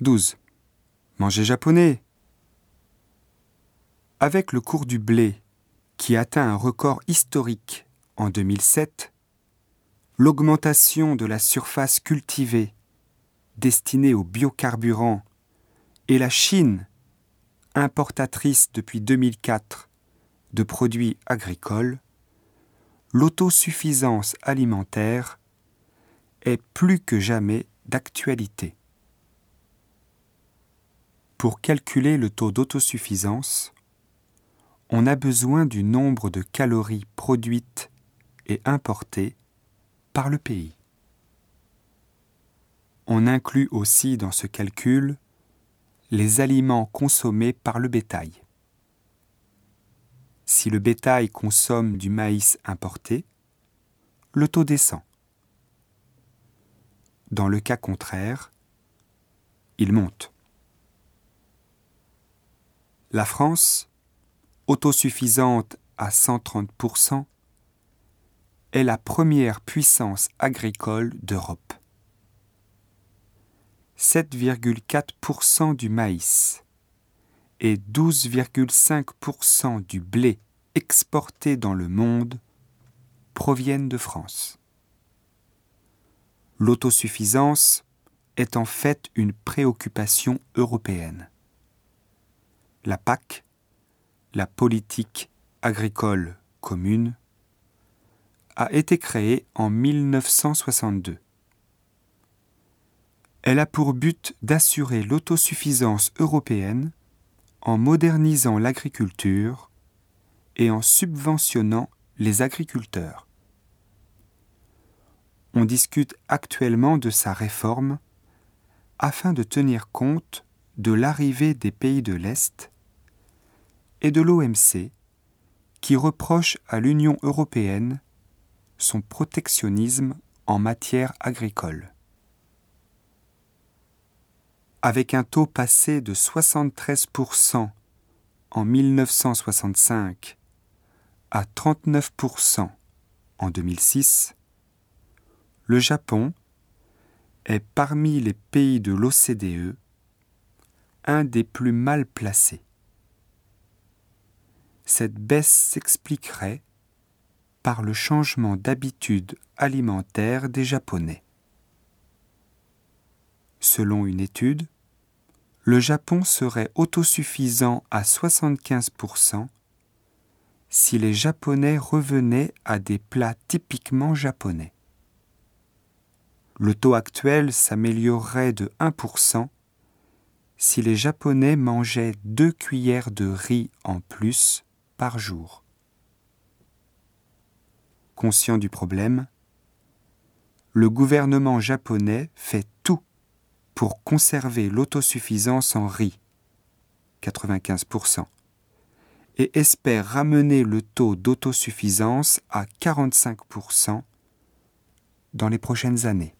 12. Manger japonais. Avec le cours du blé, qui atteint un record historique en 2007, l'augmentation de la surface cultivée destinée aux biocarburants et la Chine, importatrice depuis 2004 de produits agricoles, l'autosuffisance alimentaire est plus que jamais d'actualité. Pour calculer le taux d'autosuffisance, on a besoin du nombre de calories produites et importées par le pays. On inclut aussi dans ce calcul les aliments consommés par le bétail. Si le bétail consomme du maïs importé, le taux descend. Dans le cas contraire, il monte. La France, autosuffisante à 130%, est la première puissance agricole d'Europe. 7,4% du maïs et 12,5% du blé exporté dans le monde proviennent de France. L'autosuffisance est en fait une préoccupation européenne la PAC, la politique agricole commune, a été créée en 1962. Elle a pour but d'assurer l'autosuffisance européenne en modernisant l'agriculture et en subventionnant les agriculteurs. On discute actuellement de sa réforme afin de tenir compte de l'arrivée des pays de l'Est et de l'OMC qui reproche à l'Union européenne son protectionnisme en matière agricole. Avec un taux passé de 73% en 1965 à 39% en 2006, le Japon est parmi les pays de l'OCDE un des plus mal placés. Cette baisse s'expliquerait par le changement d'habitude alimentaire des Japonais. Selon une étude, le Japon serait autosuffisant à 75% si les Japonais revenaient à des plats typiquement japonais. Le taux actuel s'améliorerait de 1% si les Japonais mangeaient deux cuillères de riz en plus Conscient du problème, le gouvernement japonais fait tout pour conserver l'autosuffisance en riz, 95%, et espère ramener le taux d'autosuffisance à 45% dans les prochaines années.